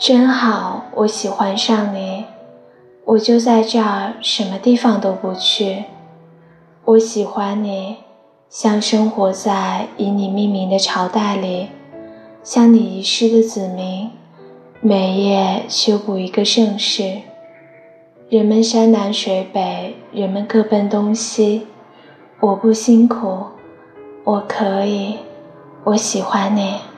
真好我喜欢上你。我就在这儿什么地方都不去。我喜欢你像生活在以你命名的朝代里像你遗失的子民每夜修补一个盛世。人们山南水北人们各奔东西。我不辛苦我可以我喜欢你。